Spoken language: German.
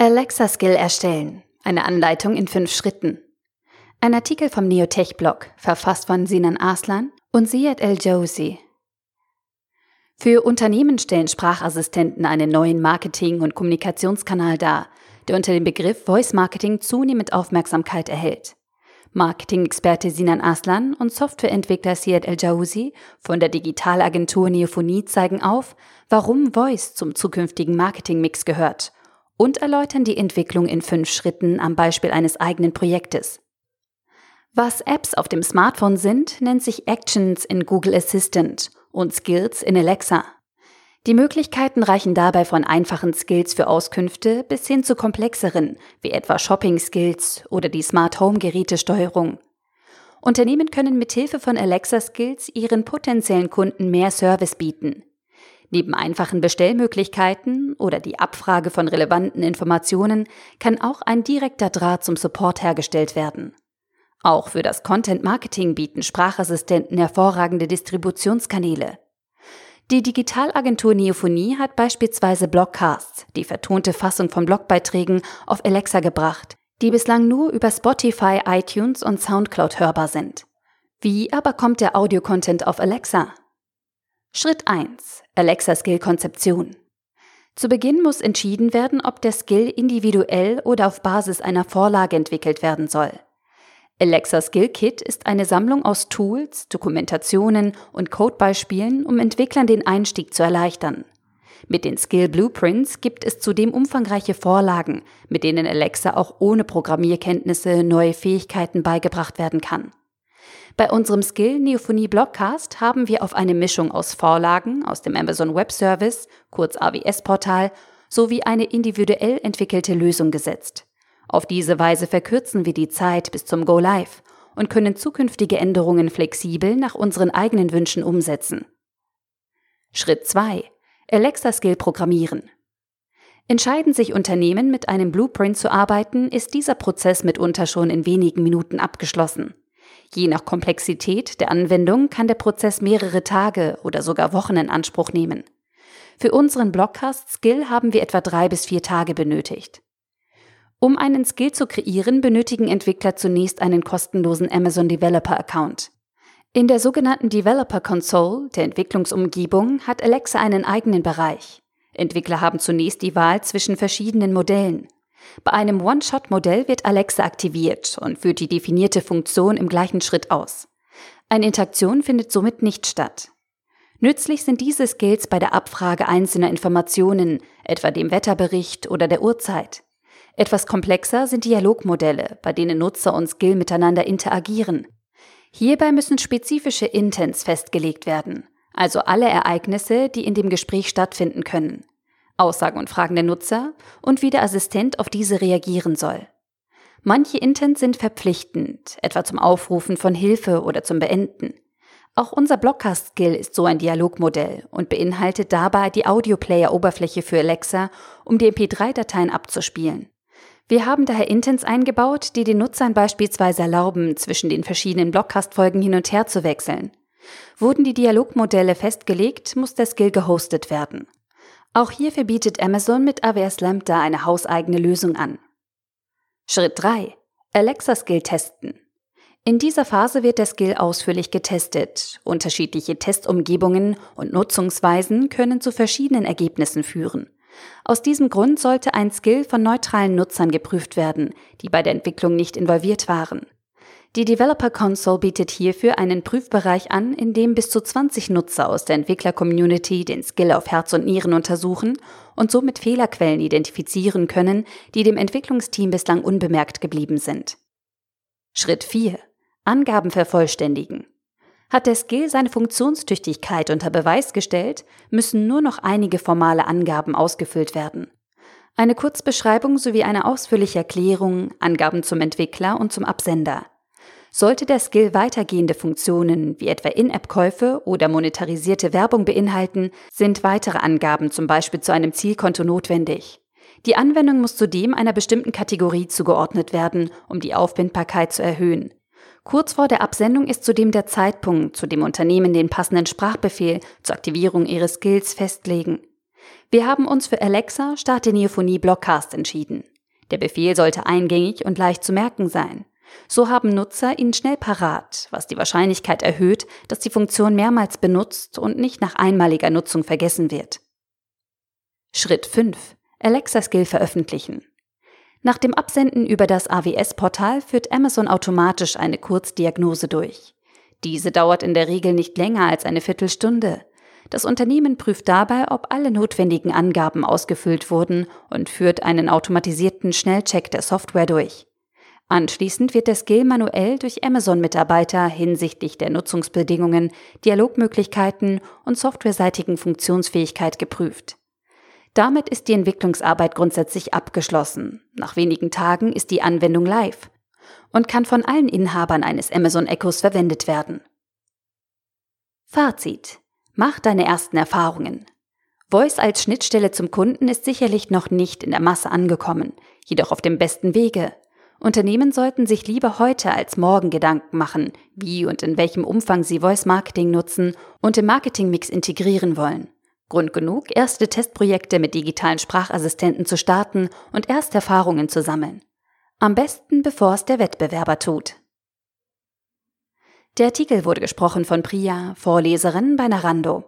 Alexa Skill erstellen. Eine Anleitung in fünf Schritten. Ein Artikel vom Neotech-Blog, verfasst von Sinan Aslan und Ziad El-Jauzi. Für Unternehmen stellen Sprachassistenten einen neuen Marketing- und Kommunikationskanal dar, der unter dem Begriff Voice Marketing zunehmend Aufmerksamkeit erhält. Marketing-Experte Sinan Aslan und Softwareentwickler Siad El-Jauzi von der Digitalagentur Neophonie zeigen auf, warum Voice zum zukünftigen Marketingmix gehört und erläutern die Entwicklung in fünf Schritten am Beispiel eines eigenen Projektes. Was Apps auf dem Smartphone sind, nennt sich Actions in Google Assistant und Skills in Alexa. Die Möglichkeiten reichen dabei von einfachen Skills für Auskünfte bis hin zu komplexeren, wie etwa Shopping-Skills oder die Smart Home-Gerätesteuerung. Unternehmen können mithilfe von Alexa Skills ihren potenziellen Kunden mehr Service bieten. Neben einfachen Bestellmöglichkeiten oder die Abfrage von relevanten Informationen kann auch ein direkter Draht zum Support hergestellt werden. Auch für das Content Marketing bieten Sprachassistenten hervorragende Distributionskanäle. Die Digitalagentur Neophonie hat beispielsweise Blogcasts, die vertonte Fassung von Blogbeiträgen, auf Alexa gebracht, die bislang nur über Spotify, iTunes und Soundcloud hörbar sind. Wie aber kommt der Audiocontent auf Alexa? Schritt 1. Alexa Skill Konzeption. Zu Beginn muss entschieden werden, ob der Skill individuell oder auf Basis einer Vorlage entwickelt werden soll. Alexa Skill Kit ist eine Sammlung aus Tools, Dokumentationen und Codebeispielen, um Entwicklern den Einstieg zu erleichtern. Mit den Skill Blueprints gibt es zudem umfangreiche Vorlagen, mit denen Alexa auch ohne Programmierkenntnisse neue Fähigkeiten beigebracht werden kann. Bei unserem Skill Neophonie Blogcast haben wir auf eine Mischung aus Vorlagen aus dem Amazon Web Service, kurz AWS Portal, sowie eine individuell entwickelte Lösung gesetzt. Auf diese Weise verkürzen wir die Zeit bis zum Go Live und können zukünftige Änderungen flexibel nach unseren eigenen Wünschen umsetzen. Schritt 2. Alexa Skill programmieren. Entscheiden sich Unternehmen mit einem Blueprint zu arbeiten, ist dieser Prozess mitunter schon in wenigen Minuten abgeschlossen. Je nach Komplexität der Anwendung kann der Prozess mehrere Tage oder sogar Wochen in Anspruch nehmen. Für unseren Blogcast Skill haben wir etwa drei bis vier Tage benötigt. Um einen Skill zu kreieren, benötigen Entwickler zunächst einen kostenlosen Amazon Developer Account. In der sogenannten Developer Console, der Entwicklungsumgebung, hat Alexa einen eigenen Bereich. Entwickler haben zunächst die Wahl zwischen verschiedenen Modellen. Bei einem One-Shot-Modell wird Alexa aktiviert und führt die definierte Funktion im gleichen Schritt aus. Eine Interaktion findet somit nicht statt. Nützlich sind diese Skills bei der Abfrage einzelner Informationen, etwa dem Wetterbericht oder der Uhrzeit. Etwas komplexer sind Dialogmodelle, bei denen Nutzer und Skill miteinander interagieren. Hierbei müssen spezifische Intents festgelegt werden, also alle Ereignisse, die in dem Gespräch stattfinden können. Aussagen und Fragen der Nutzer und wie der Assistent auf diese reagieren soll. Manche Intents sind verpflichtend, etwa zum Aufrufen von Hilfe oder zum Beenden. Auch unser Blockcast-Skill ist so ein Dialogmodell und beinhaltet dabei die Audioplayer-Oberfläche für Alexa, um die MP3-Dateien abzuspielen. Wir haben daher Intents eingebaut, die den Nutzern beispielsweise erlauben, zwischen den verschiedenen Blockcast-Folgen hin und her zu wechseln. Wurden die Dialogmodelle festgelegt, muss der Skill gehostet werden. Auch hierfür bietet Amazon mit AWS Lambda eine hauseigene Lösung an. Schritt 3. Alexa Skill testen. In dieser Phase wird der Skill ausführlich getestet. Unterschiedliche Testumgebungen und Nutzungsweisen können zu verschiedenen Ergebnissen führen. Aus diesem Grund sollte ein Skill von neutralen Nutzern geprüft werden, die bei der Entwicklung nicht involviert waren. Die Developer Console bietet hierfür einen Prüfbereich an, in dem bis zu 20 Nutzer aus der Entwickler-Community den Skill auf Herz und Nieren untersuchen und somit Fehlerquellen identifizieren können, die dem Entwicklungsteam bislang unbemerkt geblieben sind. Schritt 4. Angaben vervollständigen. Hat der Skill seine Funktionstüchtigkeit unter Beweis gestellt, müssen nur noch einige formale Angaben ausgefüllt werden. Eine Kurzbeschreibung sowie eine ausführliche Erklärung, Angaben zum Entwickler und zum Absender. Sollte der Skill weitergehende Funktionen wie etwa In-App-Käufe oder monetarisierte Werbung beinhalten, sind weitere Angaben zum Beispiel zu einem Zielkonto notwendig. Die Anwendung muss zudem einer bestimmten Kategorie zugeordnet werden, um die Aufbindbarkeit zu erhöhen. Kurz vor der Absendung ist zudem der Zeitpunkt, zu dem Unternehmen den passenden Sprachbefehl zur Aktivierung ihres Skills festlegen. Wir haben uns für Alexa Starte Neophonie Blockcast entschieden. Der Befehl sollte eingängig und leicht zu merken sein. So haben Nutzer ihn schnell parat, was die Wahrscheinlichkeit erhöht, dass die Funktion mehrmals benutzt und nicht nach einmaliger Nutzung vergessen wird. Schritt 5. Alexa Skill veröffentlichen. Nach dem Absenden über das AWS-Portal führt Amazon automatisch eine Kurzdiagnose durch. Diese dauert in der Regel nicht länger als eine Viertelstunde. Das Unternehmen prüft dabei, ob alle notwendigen Angaben ausgefüllt wurden und führt einen automatisierten Schnellcheck der Software durch. Anschließend wird der Skill manuell durch Amazon-Mitarbeiter hinsichtlich der Nutzungsbedingungen, Dialogmöglichkeiten und softwareseitigen Funktionsfähigkeit geprüft. Damit ist die Entwicklungsarbeit grundsätzlich abgeschlossen. Nach wenigen Tagen ist die Anwendung live und kann von allen Inhabern eines Amazon Echos verwendet werden. Fazit. Mach deine ersten Erfahrungen. Voice als Schnittstelle zum Kunden ist sicherlich noch nicht in der Masse angekommen, jedoch auf dem besten Wege. Unternehmen sollten sich lieber heute als morgen Gedanken machen, wie und in welchem Umfang sie Voice Marketing nutzen und im Marketingmix integrieren wollen. Grund genug, erste Testprojekte mit digitalen Sprachassistenten zu starten und erste Erfahrungen zu sammeln. Am besten, bevor es der Wettbewerber tut. Der Artikel wurde gesprochen von Priya, Vorleserin bei Narando.